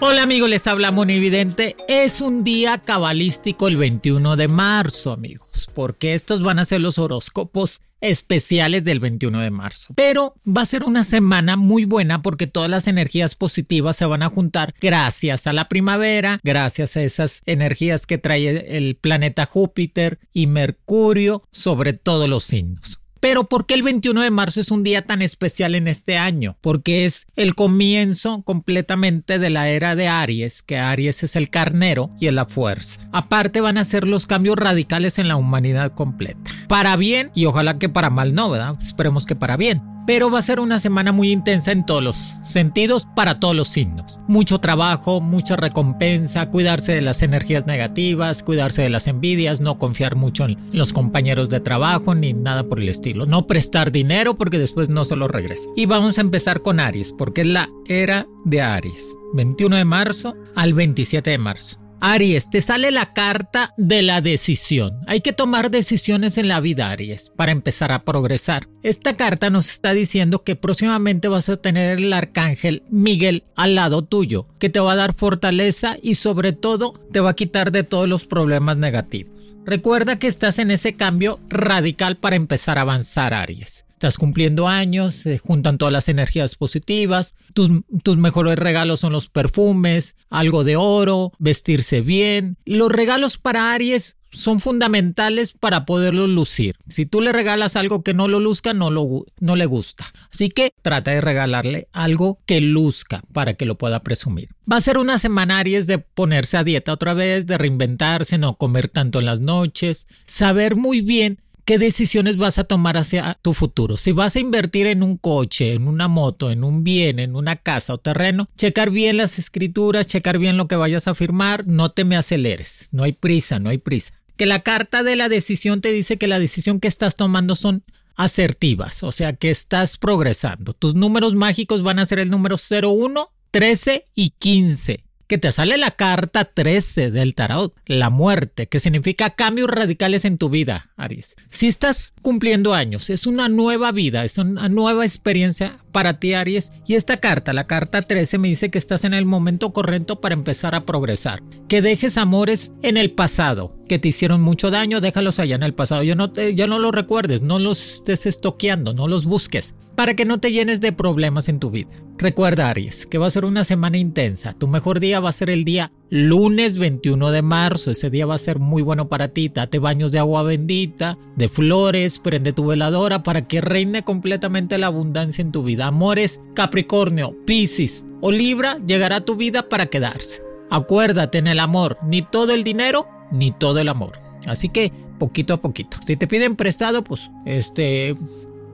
Hola amigos, les habla Monividente. Es un día cabalístico el 21 de marzo, amigos, porque estos van a ser los horóscopos especiales del 21 de marzo. Pero va a ser una semana muy buena porque todas las energías positivas se van a juntar gracias a la primavera, gracias a esas energías que trae el planeta Júpiter y Mercurio sobre todos los signos. Pero ¿por qué el 21 de marzo es un día tan especial en este año? Porque es el comienzo completamente de la era de Aries, que Aries es el carnero y es la fuerza. Aparte van a ser los cambios radicales en la humanidad completa. Para bien y ojalá que para mal no, ¿verdad? Esperemos que para bien pero va a ser una semana muy intensa en todos los sentidos para todos los signos. Mucho trabajo, mucha recompensa, cuidarse de las energías negativas, cuidarse de las envidias, no confiar mucho en los compañeros de trabajo ni nada por el estilo. No prestar dinero porque después no se lo regresa. Y vamos a empezar con Aries, porque es la era de Aries. 21 de marzo al 27 de marzo. Aries, te sale la carta de la decisión. Hay que tomar decisiones en la vida, Aries, para empezar a progresar. Esta carta nos está diciendo que próximamente vas a tener el arcángel Miguel al lado tuyo, que te va a dar fortaleza y sobre todo te va a quitar de todos los problemas negativos. Recuerda que estás en ese cambio radical para empezar a avanzar, Aries. Estás cumpliendo años, se juntan todas las energías positivas, tus, tus, mejores regalos son los perfumes, algo de oro, vestirse bien. Los regalos para Aries son fundamentales para poderlo lucir. Si tú le regalas algo que no lo luzca, no, lo, no le gusta. Así que trata de regalarle algo que luzca para que lo pueda presumir. Va a ser una semana Aries de ponerse a dieta otra vez, de reinventarse, no comer tanto en las noches, saber muy bien qué decisiones vas a tomar hacia tu futuro. Si vas a invertir en un coche, en una moto, en un bien, en una casa o terreno, checar bien las escrituras, checar bien lo que vayas a firmar, no te me aceleres, no hay prisa, no hay prisa. Que la carta de la decisión te dice que la decisión que estás tomando son asertivas, o sea que estás progresando. Tus números mágicos van a ser el número 01, 13 y 15 que te sale la carta 13 del tarot, la muerte, que significa cambios radicales en tu vida, Aries. Si estás cumpliendo años, es una nueva vida, es una nueva experiencia para ti, Aries. Y esta carta, la carta 13, me dice que estás en el momento correcto para empezar a progresar. Que dejes amores en el pasado, que te hicieron mucho daño, déjalos allá en el pasado. Ya no, te, ya no los recuerdes, no los estés estoqueando, no los busques, para que no te llenes de problemas en tu vida. Recuerda, Aries, que va a ser una semana intensa. Tu mejor día va a ser el día lunes 21 de marzo. Ese día va a ser muy bueno para ti. Date baños de agua bendita, de flores, prende tu veladora para que reine completamente la abundancia en tu vida. Amores, Capricornio, Piscis o Libra llegará a tu vida para quedarse. Acuérdate en el amor, ni todo el dinero, ni todo el amor. Así que poquito a poquito. Si te piden prestado, pues este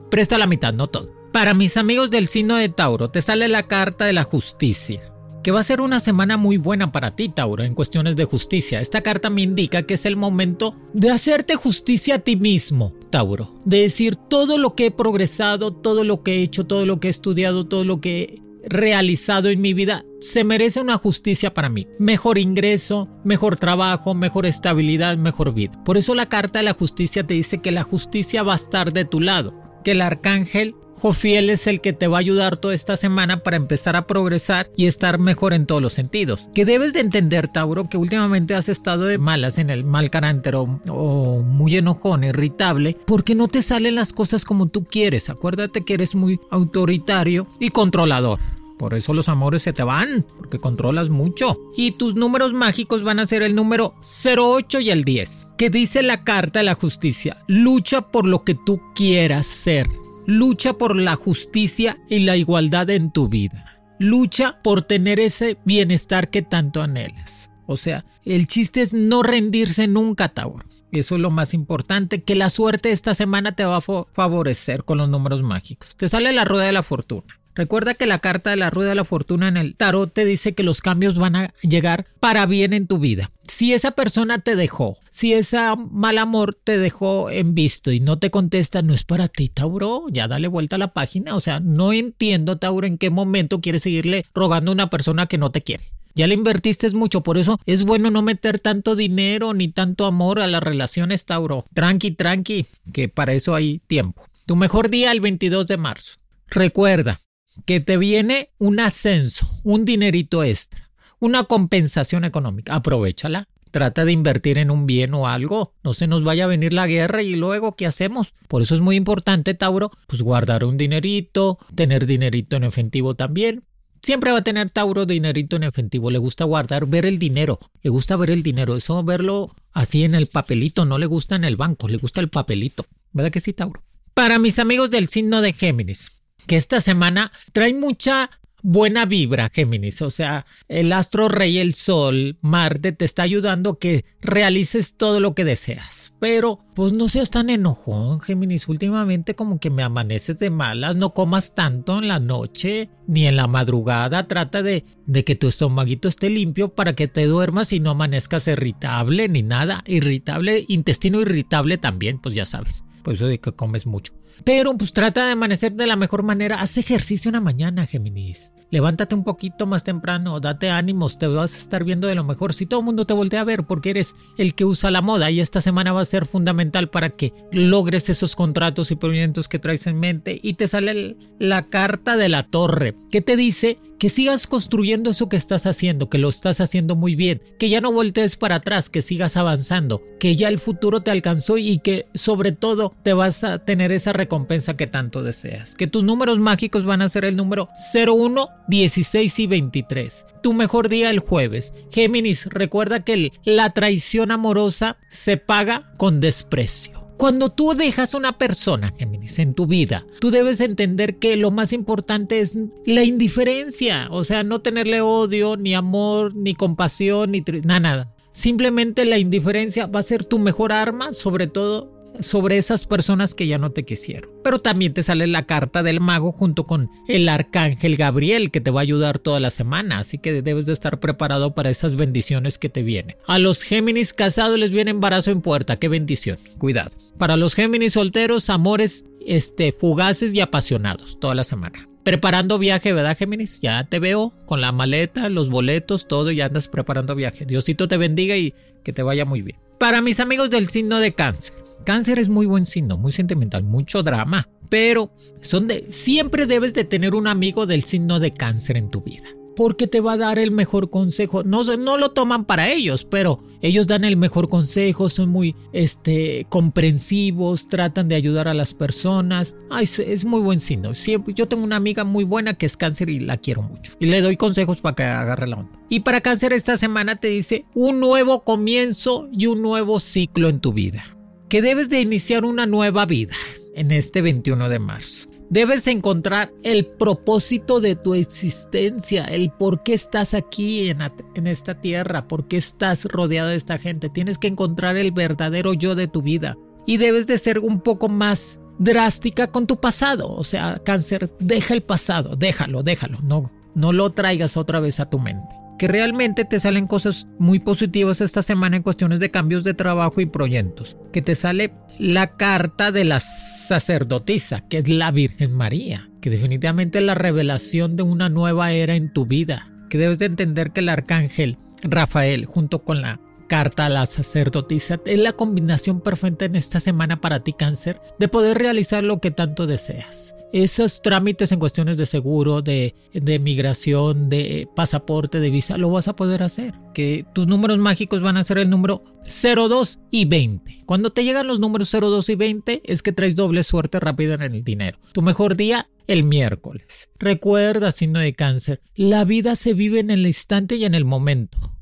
presta la mitad, no todo. Para mis amigos del signo de Tauro, te sale la carta de la justicia que va a ser una semana muy buena para ti, Tauro, en cuestiones de justicia. Esta carta me indica que es el momento de hacerte justicia a ti mismo, Tauro. De decir todo lo que he progresado, todo lo que he hecho, todo lo que he estudiado, todo lo que realizado en mi vida, se merece una justicia para mí. Mejor ingreso, mejor trabajo, mejor estabilidad, mejor vida. Por eso la carta de la justicia te dice que la justicia va a estar de tu lado, que el arcángel Jofiel es el que te va a ayudar toda esta semana para empezar a progresar y estar mejor en todos los sentidos. Que debes de entender, Tauro, que últimamente has estado de malas en el mal carácter o, muy enojón, irritable, porque no te salen las cosas como tú quieres. Acuérdate que eres muy autoritario y controlador. Por eso los amores se te van, porque controlas mucho. Y tus números mágicos van a ser el número 08 y el 10. Que dice la carta de la justicia, lucha por lo que tú quieras ser. Lucha por la justicia y la igualdad en tu vida. Lucha por tener ese bienestar que tanto anhelas. O sea, el chiste es no rendirse nunca, Tauro. Eso es lo más importante, que la suerte esta semana te va a favorecer con los números mágicos. Te sale la rueda de la fortuna. Recuerda que la carta de la rueda de la fortuna en el tarot te dice que los cambios van a llegar para bien en tu vida. Si esa persona te dejó, si ese mal amor te dejó en visto y no te contesta, no es para ti, Tauro. Ya dale vuelta a la página. O sea, no entiendo, Tauro, en qué momento quieres seguirle rogando a una persona que no te quiere. Ya le invertiste mucho, por eso es bueno no meter tanto dinero ni tanto amor a las relaciones, Tauro. Tranqui, tranqui, que para eso hay tiempo. Tu mejor día el 22 de marzo. Recuerda, que te viene un ascenso, un dinerito extra, una compensación económica. Aprovechala. Trata de invertir en un bien o algo. No se nos vaya a venir la guerra y luego, ¿qué hacemos? Por eso es muy importante, Tauro, pues guardar un dinerito, tener dinerito en efectivo también. Siempre va a tener Tauro dinerito en efectivo. Le gusta guardar, ver el dinero. Le gusta ver el dinero. Eso verlo así en el papelito. No le gusta en el banco. Le gusta el papelito. ¿Verdad que sí, Tauro? Para mis amigos del signo de Géminis que esta semana trae mucha buena vibra, Géminis. O sea, el astro rey, el sol, Marte, te está ayudando a que realices todo lo que deseas. Pero, pues no seas tan enojón, Géminis. Últimamente como que me amaneces de malas. No comas tanto en la noche ni en la madrugada. Trata de, de que tu estomaguito esté limpio para que te duermas y no amanezcas irritable ni nada. Irritable, intestino irritable también, pues ya sabes. Por eso de que comes mucho. Pero pues trata de amanecer de la mejor manera. Haz ejercicio una mañana, Géminis. Levántate un poquito más temprano, date ánimos, te vas a estar viendo de lo mejor. Si todo el mundo te voltea a ver porque eres el que usa la moda y esta semana va a ser fundamental para que logres esos contratos y proyectos que traes en mente y te sale la carta de la torre que te dice que sigas construyendo eso que estás haciendo, que lo estás haciendo muy bien, que ya no voltees para atrás, que sigas avanzando, que ya el futuro te alcanzó y que sobre todo te vas a tener esa recompensa que tanto deseas, que tus números mágicos van a ser el número 01, 16 y 23. Tu mejor día el jueves. Géminis, recuerda que la traición amorosa se paga con desprecio. Cuando tú dejas una persona, Géminis, en tu vida, tú debes entender que lo más importante es la indiferencia, o sea, no tenerle odio, ni amor, ni compasión, ni nada, nada. Simplemente la indiferencia va a ser tu mejor arma, sobre todo sobre esas personas que ya no te quisieron. Pero también te sale la carta del mago junto con el arcángel Gabriel que te va a ayudar toda la semana, así que debes de estar preparado para esas bendiciones que te vienen. A los Géminis casados les viene embarazo en puerta, qué bendición, cuidado. Para los Géminis solteros, amores este, fugaces y apasionados toda la semana. Preparando viaje, ¿verdad, Géminis? Ya te veo con la maleta, los boletos, todo, y andas preparando viaje. Diosito te bendiga y que te vaya muy bien. Para mis amigos del signo de cáncer, Cáncer es muy buen signo, muy sentimental, mucho drama, pero son de, siempre debes de tener un amigo del signo de cáncer en tu vida. Porque te va a dar el mejor consejo. No, no lo toman para ellos, pero ellos dan el mejor consejo, son muy este, comprensivos, tratan de ayudar a las personas. Ay, es, muy buen signo. Siempre, yo tengo una amiga muy buena que es cáncer y la quiero mucho. Y le doy consejos para que agarre la onda. Y para cáncer esta semana te dice un nuevo comienzo y un nuevo ciclo en tu vida que debes de iniciar una nueva vida en este 21 de marzo. Debes encontrar el propósito de tu existencia, el por qué estás aquí en, esta tierra, por qué estás rodeado de esta gente. Tienes que encontrar el verdadero yo de tu vida y debes de ser un poco más drástica con tu pasado. O sea, cáncer, deja el pasado, déjalo, déjalo, no, no lo traigas otra vez a tu mente que realmente te salen cosas muy positivas esta semana en cuestiones de cambios de trabajo y proyectos. Que te sale la carta de la sacerdotisa, que es la Virgen María, que definitivamente es la revelación de una nueva era en tu vida. Que debes de entender que el arcángel Rafael, junto con la carta a la sacerdotisa, es la combinación perfecta en esta semana para ti cáncer de poder realizar lo que tanto deseas esos trámites en cuestiones de seguro, de, migración, de pasaporte, de visa, lo vas a poder hacer. Que tus números mágicos van a ser el número 02 y 20. Cuando te llegan los números 02 y 20 es que traes doble suerte rápida en el dinero. Tu mejor día el miércoles. Recuerda, signo de cáncer, la vida se vive en el instante y en el momento.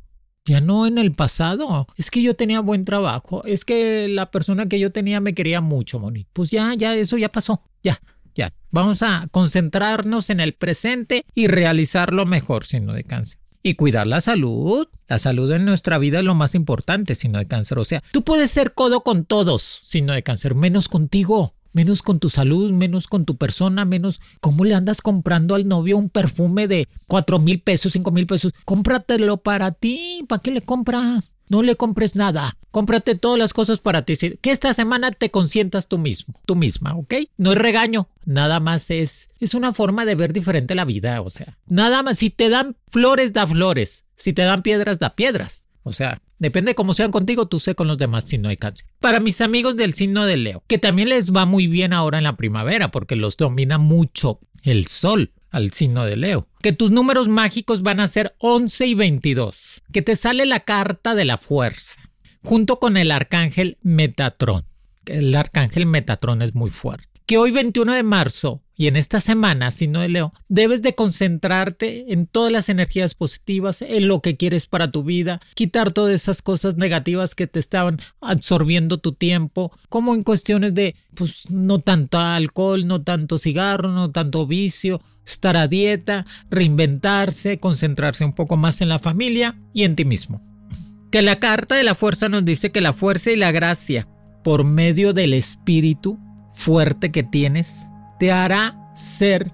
Ya no en el pasado. Es que yo tenía buen trabajo. Es que la persona que yo tenía me quería mucho, Moni. Pues ya, ya, eso ya pasó. Ya. Ya, vamos a concentrarnos en el presente y realizarlo mejor, signo de cáncer. y cuidar la salud. La salud en nuestra vida es lo más importante, si no hay cáncer. O sea, tú puedes ser codo con todos, si no hay cáncer, menos contigo menos con tu salud, menos con tu persona, menos cómo le andas comprando al novio un perfume de cuatro mil pesos, cinco mil pesos. Cómpratelo para ti. ¿Para qué le compras? No le compres nada. Cómprate todas las cosas para ti. Que esta semana te consientas tú mismo, tú misma, ¿ok? No es regaño, nada más es, es una forma de ver diferente la vida, o sea, nada más, si te dan flores, da flores. Si te dan piedras, da piedras. O sea, depende cómo sean contigo, tú sé con los demás si no hay cáncer. Para mis amigos del signo de Leo, que también les va muy bien ahora en la primavera porque los domina mucho el sol al signo de Leo. Que tus números mágicos van a ser 11 y 22. Que te sale la carta de la fuerza, junto con el arcángel Metatrón. El arcángel Metatrón es muy fuerte. Que hoy 21 de marzo y en esta semana, si no leo, debes de concentrarte en todas las energías positivas, en lo que quieres para tu vida, quitar todas esas cosas negativas que te estaban absorbiendo tu tiempo, como en cuestiones de, pues, no tanto alcohol, no tanto cigarro, no tanto vicio, estar a dieta, reinventarse, concentrarse un poco más en la familia y en ti mismo. Que la carta de la fuerza nos dice que la fuerza y la gracia, por medio del espíritu fuerte que tienes, te hará ser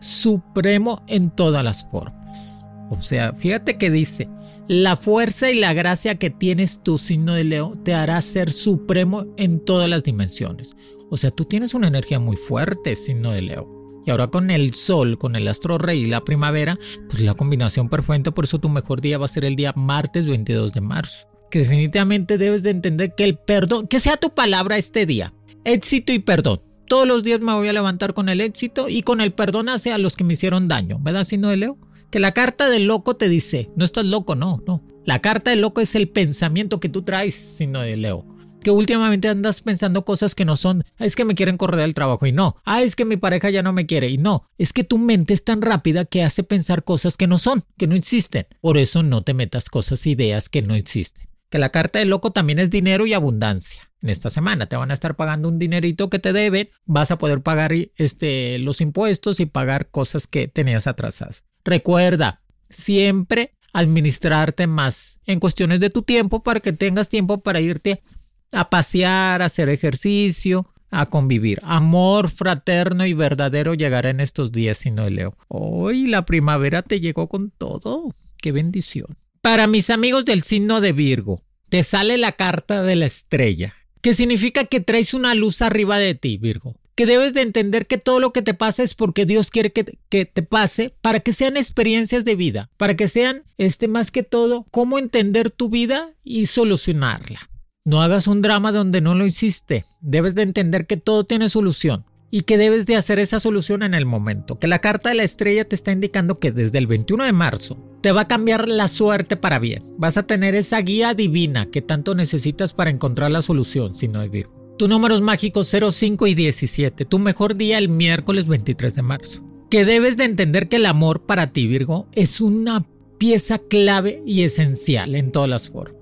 supremo en todas las formas. O sea, fíjate que dice, la fuerza y la gracia que tienes tu signo de Leo te hará ser supremo en todas las dimensiones. O sea, tú tienes una energía muy fuerte, signo de Leo. Y ahora con el sol, con el astro rey y la primavera, pues la combinación perfecta, por eso tu mejor día va a ser el día martes 22 de marzo. Que definitivamente debes de entender que el perdón, que sea tu palabra este día, éxito y perdón. Todos los días me voy a levantar con el éxito y con el perdón hacia los que me hicieron daño, ¿verdad, no de Leo? Que la carta del loco te dice, no estás loco, no, no. La carta del loco es el pensamiento que tú traes, sino de Leo. Que últimamente andas pensando cosas que no son, es que me quieren correr del trabajo y no, ah, es que mi pareja ya no me quiere y no, es que tu mente es tan rápida que hace pensar cosas que no son, que no existen. Por eso no te metas cosas, ideas que no existen que la carta del loco también es dinero y abundancia. En esta semana te van a estar pagando un dinerito que te deben, vas a poder pagar este, los impuestos y pagar cosas que tenías atrasadas. Recuerda, siempre administrarte más en cuestiones de tu tiempo para que tengas tiempo para irte a pasear, a hacer ejercicio, a convivir. Amor fraterno y verdadero llegará en estos días, si no leo. Hoy la primavera te llegó con todo. Qué bendición. Para mis amigos del signo de Virgo, te sale la carta de la estrella, que significa que traes una luz arriba de ti, Virgo. Que debes de entender que todo lo que te pasa es porque Dios quiere que, que te pase para que sean experiencias de vida, para que sean, este, más que todo, cómo entender tu vida y solucionarla. No hagas un drama donde no lo hiciste. Debes de entender que todo tiene solución y que debes de hacer esa solución en el momento. Que la carta de la estrella te está indicando que desde el 21 de marzo te va a cambiar la suerte para bien. Vas a tener esa guía divina que tanto necesitas para encontrar la solución si no hay Virgo. Tu números mágicos 05 y 17. Tu mejor día el miércoles 23 de marzo. Que debes de entender que el amor para ti Virgo es una pieza clave y esencial en todas las formas.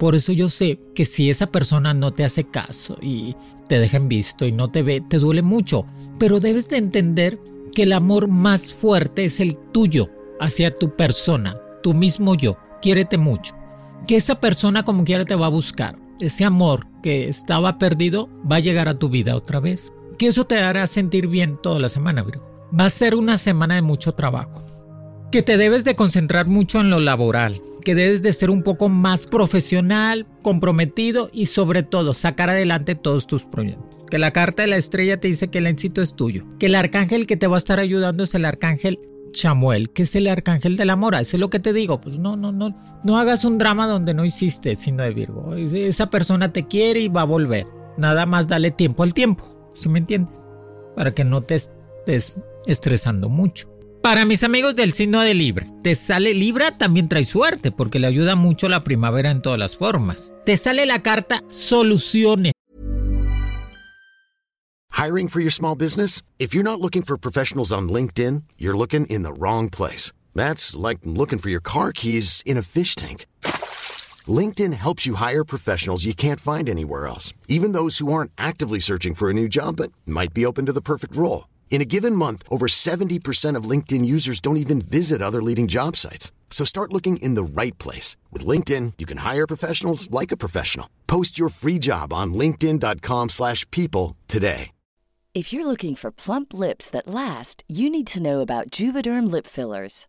Por eso yo sé que si esa persona no te hace caso y te dejan visto y no te ve, te duele mucho. Pero debes de entender que el amor más fuerte es el tuyo hacia tu persona, tu mismo yo. Quiérete mucho. Que esa persona como quiera te va a buscar. Ese amor que estaba perdido va a llegar a tu vida otra vez. Que eso te hará sentir bien toda la semana, Virgo. Va a ser una semana de mucho trabajo que te debes de concentrar mucho en lo laboral, que debes de ser un poco más profesional, comprometido y sobre todo sacar adelante todos tus proyectos. Que la carta de la estrella te dice que el éxito es tuyo, que el arcángel que te va a estar ayudando es el arcángel Chamuel, que es el arcángel de la mora. Eso es lo que te digo. Pues no, no, no, no hagas un drama donde no hiciste, sino de Virgo. Esa persona te quiere y va a volver. Nada más dale tiempo al tiempo, ¿sí me entiendes? Para que no te estés estresando mucho. Para mis amigos del signo de Libra, te sale Libra también trae suerte porque le ayuda mucho la primavera en todas las formas. Te sale la carta soluciones. Hiring for your small business? If you're not looking for professionals on LinkedIn, you're looking in the wrong place. That's like looking for your car keys in a fish tank. LinkedIn helps you hire professionals you can't find anywhere else, even those who aren't actively searching for a new job but might be open to the perfect role. In a given month, over 70% of LinkedIn users don't even visit other leading job sites. So start looking in the right place. With LinkedIn, you can hire professionals like a professional. Post your free job on linkedin.com slash people today. If you're looking for plump lips that last, you need to know about Juvederm lip fillers.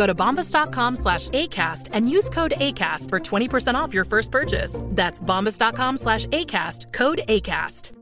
Go to bombas.com slash ACAST and use code ACAST for 20% off your first purchase. That's bombas.com slash ACAST, code ACAST.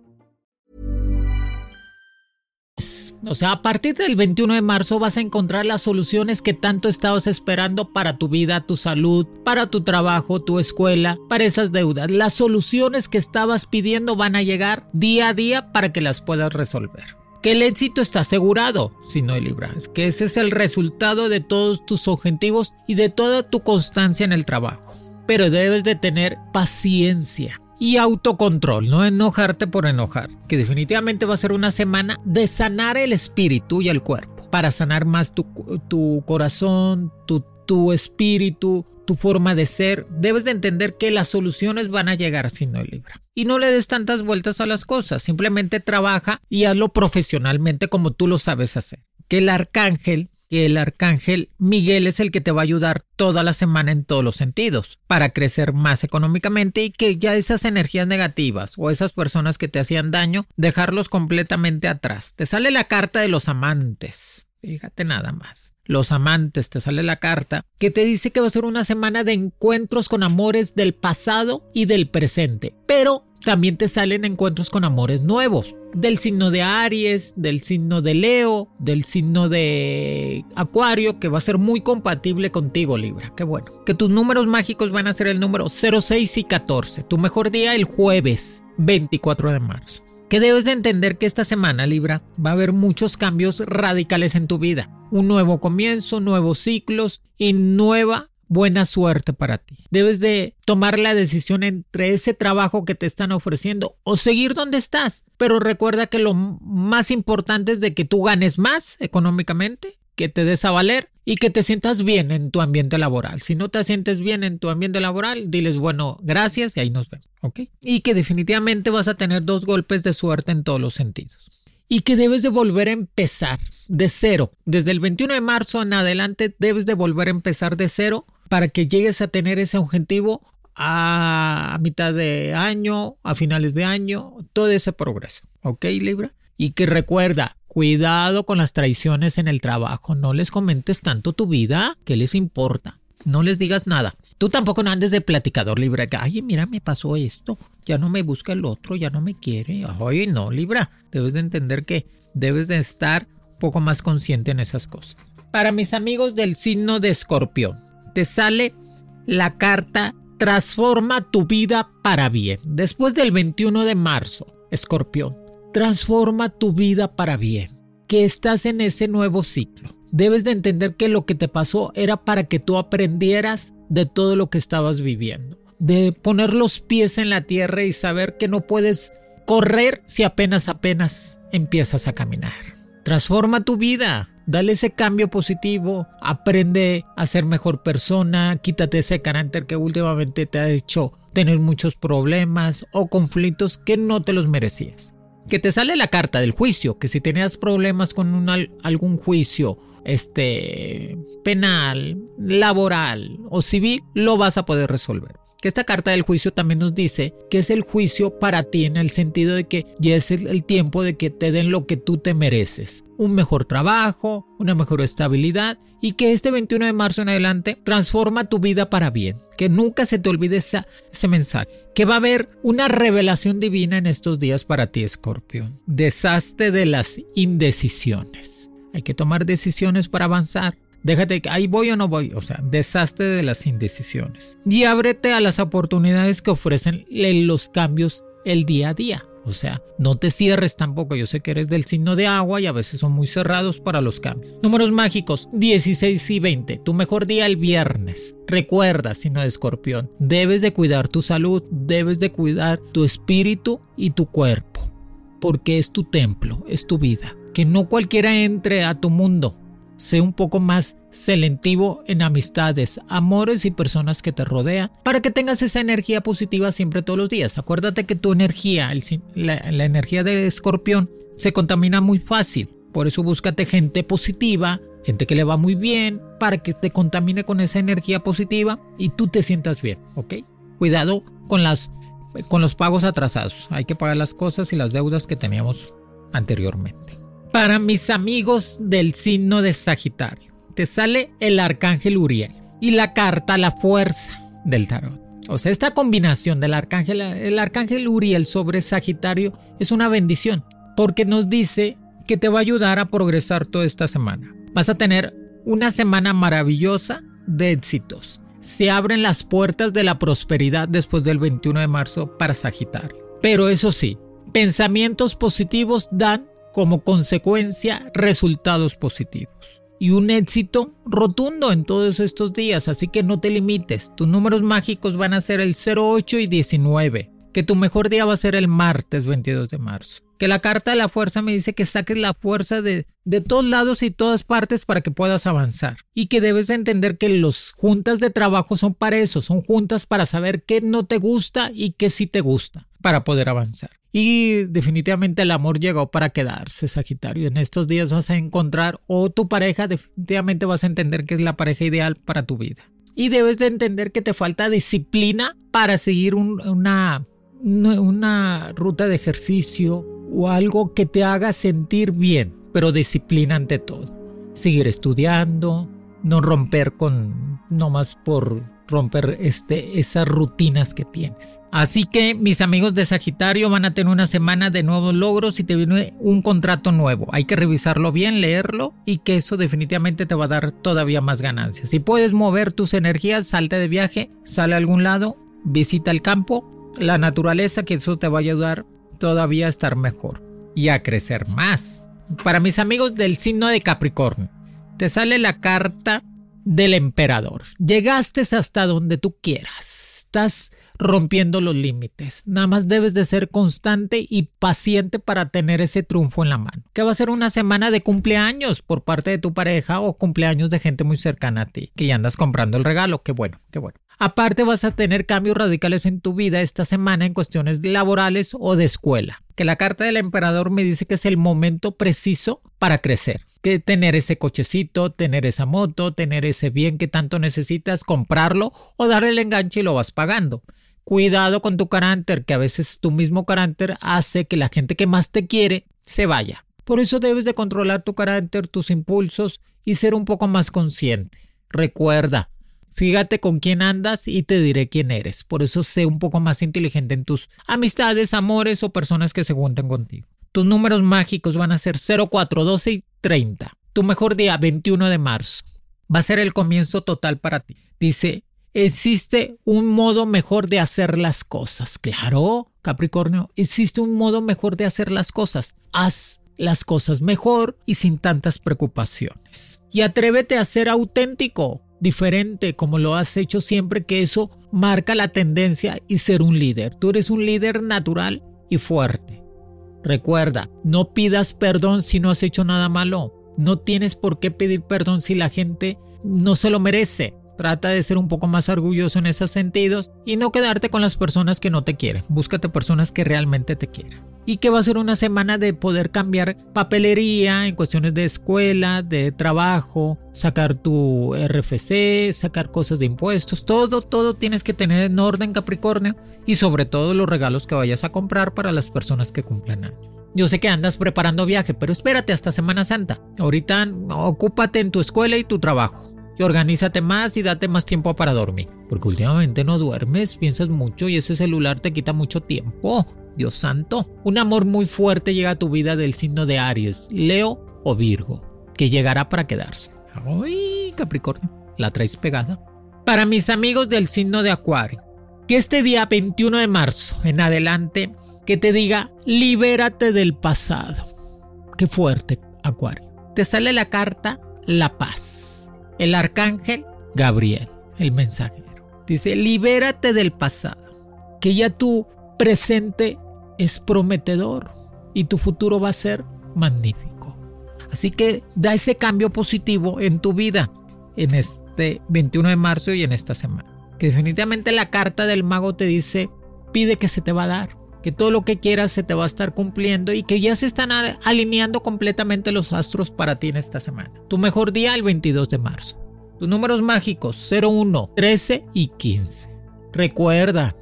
O sea, a partir del 21 de marzo vas a encontrar las soluciones que tanto estabas esperando para tu vida, tu salud, para tu trabajo, tu escuela, para esas deudas. Las soluciones que estabas pidiendo van a llegar día a día para que las puedas resolver. Que el éxito está asegurado si no hay libras, que ese es el resultado de todos tus objetivos y de toda tu constancia en el trabajo. Pero debes de tener paciencia y autocontrol, no enojarte por enojar, que definitivamente va a ser una semana de sanar el espíritu y el cuerpo, para sanar más tu, tu corazón, tu, tu espíritu, tu forma de ser. Debes de entender que las soluciones van a llegar si no libra. Y no le des tantas vueltas a las cosas, simplemente trabaja y hazlo profesionalmente como tú lo sabes hacer. Que el arcángel que el arcángel Miguel es el que te va a ayudar toda la semana en todos los sentidos para crecer más económicamente y que ya esas energías negativas o esas personas que te hacían daño, dejarlos completamente atrás. Te sale la carta de los amantes. Fíjate nada más. Los amantes, te sale la carta que te dice que va a ser una semana de encuentros con amores del pasado y del presente. Pero también te salen encuentros con amores nuevos. Del signo de Aries, del signo de Leo, del signo de Acuario, que va a ser muy compatible contigo, Libra. Qué bueno. Que tus números mágicos van a ser el número 06 y 14. Tu mejor día el jueves 24 de marzo. Que debes de entender que esta semana, Libra, va a haber muchos cambios radicales en tu vida. Un nuevo comienzo, nuevos ciclos y nueva buena suerte para ti. Debes de tomar la decisión entre ese trabajo que te están ofreciendo o seguir donde estás. Pero recuerda que lo más importante es de que tú ganes más económicamente, que te des a valer y que te sientas bien en tu ambiente laboral. Si no te sientes bien en tu ambiente laboral, diles, bueno, gracias y ahí nos vemos, ¿ok? Y que definitivamente vas a tener dos golpes de suerte en todos los sentidos. Y que debes de volver a empezar de cero. Desde el 21 de marzo en adelante debes de volver a empezar de cero para que llegues a tener ese objetivo a mitad de año, a finales de año, todo ese progreso. ¿Ok, Libra? Y que recuerda, cuidado con las traiciones en el trabajo. No les comentes tanto tu vida, ¿qué les importa? No les digas nada. Tú tampoco no andes de platicador, Libra. Ay, mira, me pasó esto. Ya no me busca el otro, ya no me quiere. Ay, no, Libra. Debes de entender que debes de estar un poco más consciente en esas cosas. Para mis amigos del signo de escorpión, te sale la carta Transforma tu vida para bien. Después del 21 de marzo, escorpión, transforma tu vida para bien, que estás en ese nuevo ciclo. Debes de entender que lo que te pasó era para que tú aprendieras de todo lo que estabas viviendo, de poner los pies en la tierra y saber que no puedes correr si apenas apenas empiezas a caminar. Transforma tu vida, Dale ese cambio positivo, aprende a ser mejor persona, quítate ese carácter que últimamente te ha hecho tener muchos problemas o conflictos que no te los merecías. Que te sale la carta del juicio, que si tenías problemas con algún juicio este penal, laboral o civil, lo vas a poder resolver que esta carta del juicio también nos dice que es el juicio para ti en el sentido de que ya es el tiempo de que te den lo que tú te mereces. Un mejor trabajo, una mejor estabilidad y que este 21 de marzo en adelante transforma tu vida para bien. Que nunca se te olvide ese mensaje. Que va a haber una revelación divina en estos días para ti, Escorpión. Deshazte de las indecisiones. Hay que tomar decisiones para avanzar. Déjate, ahí voy o no voy, o sea, deshazte de las indecisiones. Y ábrete a las oportunidades que ofrecen los cambios el día a día. O sea, no te cierres tampoco. Yo sé que eres del signo de agua y a veces son muy cerrados para los cambios. Números mágicos 16 y 20. Tu mejor día el viernes. Recuerda, signo de escorpión, debes de cuidar tu salud, debes de cuidar tu espíritu y tu cuerpo. Porque es tu templo, es tu vida. Que no cualquiera entre a tu mundo sé un poco más selectivo en amistades, amores y personas que te rodean para que tengas esa energía positiva siempre todos los días. Acuérdate que tu energía, la, la energía de escorpión, se contamina muy fácil. Por eso búscate gente positiva, gente que le va muy bien, para que te contamine con esa energía positiva y tú te sientas bien, ¿ok? Cuidado con, las, con los pagos atrasados. Hay que pagar las cosas y las deudas que teníamos anteriormente. Para mis amigos del signo de Sagitario, te sale el arcángel Uriel y la carta La Fuerza del tarot. O sea, esta combinación del arcángel, el arcángel Uriel sobre Sagitario es una bendición, porque nos dice que te va a ayudar a progresar toda esta semana. Vas a tener una semana maravillosa de éxitos. Se abren las puertas de la prosperidad después del 21 de marzo para Sagitario. Pero eso sí, pensamientos positivos dan como consecuencia resultados positivos. Y un éxito rotundo en todos estos días, así que no te limites. Tus números mágicos van a ser el 08 y 19. Que tu mejor día va a ser el martes 22 de marzo. Que la carta de la fuerza me dice que saques la fuerza de, de todos lados y todas partes para que puedas avanzar. Y que debes de entender que los juntas de trabajo son para eso, son juntas para saber qué no te gusta y qué sí te gusta para poder avanzar. Y definitivamente el amor llegó para quedarse, Sagitario. En estos días vas a encontrar o tu pareja definitivamente vas a entender que es la pareja ideal para tu vida. Y debes de entender que te falta disciplina para seguir una, una ruta de ejercicio o algo que te haga sentir bien, pero disciplina ante todo. Seguir estudiando, no romper con, no más por romper este, esas rutinas que tienes. Así que mis amigos de Sagitario van a tener una semana de nuevos logros y te viene un contrato nuevo. Hay que revisarlo bien, leerlo y que eso definitivamente te va a dar todavía más ganancias. Si puedes mover tus energías, salte de viaje, sale a algún lado, visita el campo, la naturaleza, que eso te va a ayudar todavía a estar mejor y a crecer más. Para mis amigos del signo de Capricornio, te sale la carta del emperador. Llegaste hasta donde tú quieras. Estás rompiendo los límites. Nada más debes de ser constante y paciente para tener ese triunfo en la mano. Que va a ser una semana de cumpleaños por parte de tu pareja o cumpleaños de gente muy cercana a ti, que ya andas comprando el regalo. Qué bueno, qué bueno. Aparte vas a tener cambios radicales en tu vida esta semana en cuestiones laborales o de escuela. Que la carta del emperador me dice que es el momento preciso para crecer. Que tener ese cochecito, tener esa moto, tener ese bien que tanto necesitas, comprarlo o darle el enganche y lo vas pagando. Cuidado con tu carácter, que a veces tu mismo carácter hace que la gente que más te quiere se vaya. Por eso debes de controlar tu carácter, tus impulsos y ser un poco más consciente. Recuerda, Fíjate con quién andas y te diré quién eres. Por eso sé un poco más inteligente en tus amistades, amores o personas que se juntan contigo. Tus números mágicos van a ser 04, 12 y 30. Tu mejor día, 21 de marzo. Va a ser el comienzo total para ti. Dice, existe un modo mejor de hacer las cosas. Claro, Capricornio, existe un modo mejor de hacer las cosas. Haz las cosas mejor y sin tantas preocupaciones. Y atrévete a ser auténtico diferente como lo has hecho siempre, que eso marca la tendencia y ser un líder. Tú eres un líder natural y fuerte. Recuerda, no pidas perdón si no has hecho nada malo. No tienes por qué pedir perdón si la gente no se lo merece. Trata de ser un poco más orgulloso en esos sentidos y no quedarte con las personas que no te quieren. Búscate personas que realmente te quieran. Y que va a ser una semana de poder cambiar papelería en cuestiones de escuela, de trabajo, sacar tu RFC, sacar cosas de impuestos, todo, todo tienes que tener en orden Capricornio y sobre todo los regalos que vayas a comprar para las personas que cumplen años. Yo sé que andas preparando viaje, pero espérate hasta Semana Santa. Ahorita ocúpate en tu escuela y tu trabajo y organízate más y date más tiempo para dormir. Porque últimamente no duermes, piensas mucho y ese celular te quita mucho tiempo. Dios santo. Un amor muy fuerte llega a tu vida del signo de Aries, Leo o Virgo, que llegará para quedarse. Ay, Capricornio, la traes pegada. Para mis amigos del signo de Acuario, que este día 21 de marzo en adelante, que te diga, libérate del pasado. Qué fuerte, Acuario. Te sale la carta La Paz el arcángel Gabriel, el mensajero. Dice, libérate del pasado, que ya tu presente es prometedor y tu futuro va a ser magnífico. Así que da ese cambio positivo en tu vida en este 21 de marzo y en esta semana. Que definitivamente la carta del mago te dice, pide que se te va a dar, que todo lo que quieras se te va a estar cumpliendo y que ya se están alineando completamente los astros para ti en esta semana. Tu mejor día el 22 de marzo. Tus números mágicos 01, 13 y 15. Recuerda,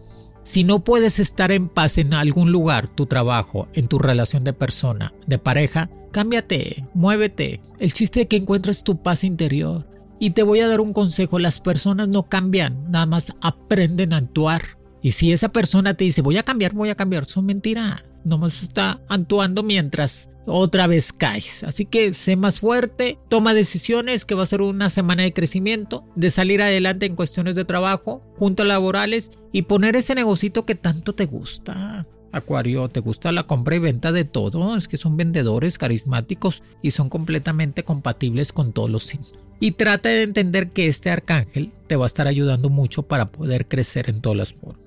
si no puedes estar en paz en algún lugar, tu trabajo, en tu relación de persona, de pareja, cámbiate, muévete. El chiste es que encuentres tu paz interior. Y te voy a dar un consejo, las personas no cambian, nada más aprenden a actuar. Y si esa persona te dice, voy a cambiar, voy a cambiar, son mentiras. Nomás está actuando mientras otra vez caes. Así que sé más fuerte, toma decisiones, que va a ser una semana de crecimiento, de salir adelante en cuestiones de trabajo, juntos laborales y poner ese negocito que tanto te gusta. Acuario, ¿te gusta la compra y venta de todo? Es que son vendedores carismáticos y son completamente compatibles con todos los signos. Y trata de entender que este arcángel te va a estar ayudando mucho para poder crecer en todas las formas.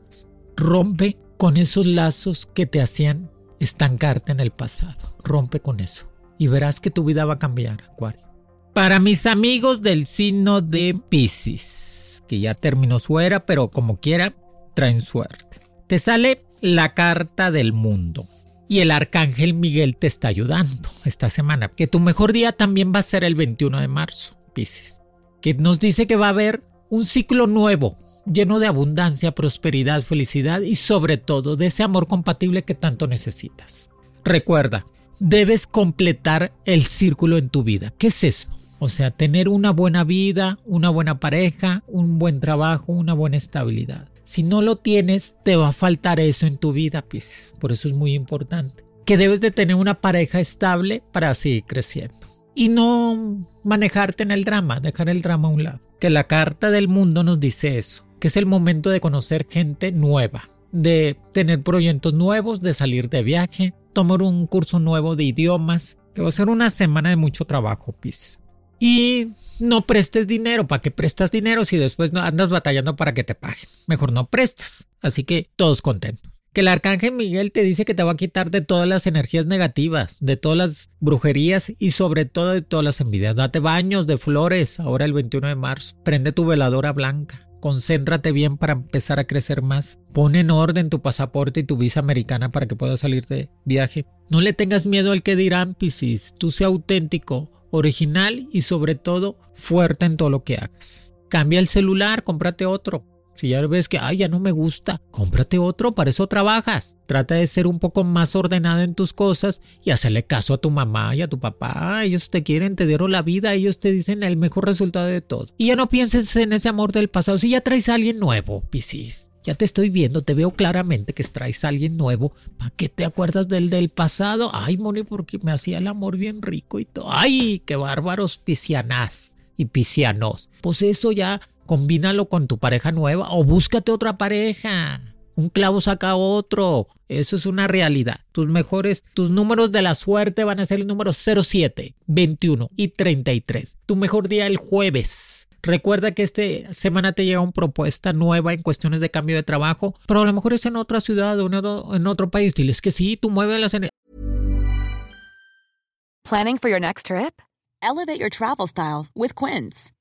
Rompe con esos lazos que te hacían estancarte en el pasado. Rompe con eso. Y verás que tu vida va a cambiar, Acuario. Para mis amigos del signo de Pisces, que ya terminó su era, pero como quiera, traen suerte. Te sale la carta del mundo. Y el arcángel Miguel te está ayudando esta semana. Que tu mejor día también va a ser el 21 de marzo, Pisces. Que nos dice que va a haber un ciclo nuevo lleno de abundancia, prosperidad, felicidad y sobre todo de ese amor compatible que tanto necesitas. Recuerda, debes completar el círculo en tu vida. ¿Qué es eso? O sea, tener una buena vida, una buena pareja, un buen trabajo, una buena estabilidad. Si no lo tienes, te va a faltar eso en tu vida, pues. Por eso es muy importante. Que debes de tener una pareja estable para seguir creciendo. Y no manejarte en el drama, dejar el drama a un lado. Que la carta del mundo nos dice eso que es el momento de conocer gente nueva, de tener proyectos nuevos, de salir de viaje, tomar un curso nuevo de idiomas, que va a ser una semana de mucho trabajo, Pis. Y no prestes dinero, ¿para qué prestas dinero si después andas batallando para que te paguen? Mejor no prestes. Así que todos contentos. Que el arcángel Miguel te dice que te va a quitar de todas las energías negativas, de todas las brujerías y sobre todo de todas las envidias. Date baños de flores ahora el 21 de marzo. Prende tu veladora blanca. Concéntrate bien para empezar a crecer más. Pon en orden tu pasaporte y tu visa americana para que puedas salir de viaje. No le tengas miedo al que dirán, Piscis. Tú sea auténtico, original y sobre todo fuerte en todo lo que hagas. Cambia el celular, cómprate otro. Si ya ves que, ay, ya no me gusta, cómprate otro, para eso trabajas. Trata de ser un poco más ordenado en tus cosas y hacerle caso a tu mamá y a tu papá. Ellos te quieren, te dieron la vida, ellos te dicen el mejor resultado de todo. Y ya no pienses en ese amor del pasado. Si ya traes a alguien nuevo, Piscis. Ya te estoy viendo, te veo claramente que traes a alguien nuevo. ¿Para qué te acuerdas del del pasado? Ay, Moni, porque me hacía el amor bien rico y todo. Ay, qué bárbaros piscianás y piscianos. Pues eso ya combínalo con tu pareja nueva o búscate otra pareja. Un clavo saca otro. Eso es una realidad. Tus mejores, tus números de la suerte van a ser el número 07, 21 y 33. Tu mejor día el jueves. Recuerda que esta semana te llega una propuesta nueva en cuestiones de cambio de trabajo, pero a lo mejor es en otra ciudad o en otro, país. Diles que sí, tú mueves las Planning for your next trip? Elevate your travel style with Quince.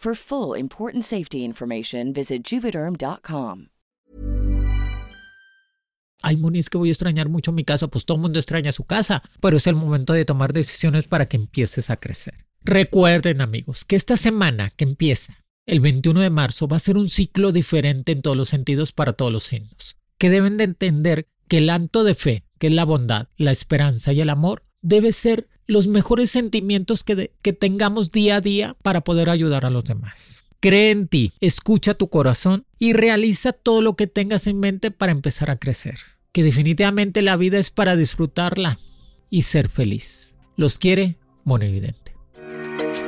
For full important safety information, visit juvederm.com. Ay, Moni, es que voy a extrañar mucho mi casa, pues todo el mundo extraña su casa, pero es el momento de tomar decisiones para que empieces a crecer. Recuerden, amigos, que esta semana que empieza, el 21 de marzo, va a ser un ciclo diferente en todos los sentidos para todos los signos, que deben de entender que el acto de fe, que es la bondad, la esperanza y el amor, debe ser los mejores sentimientos que, que tengamos día a día para poder ayudar a los demás. Cree en ti, escucha tu corazón y realiza todo lo que tengas en mente para empezar a crecer. Que definitivamente la vida es para disfrutarla y ser feliz. Los quiere Monividente.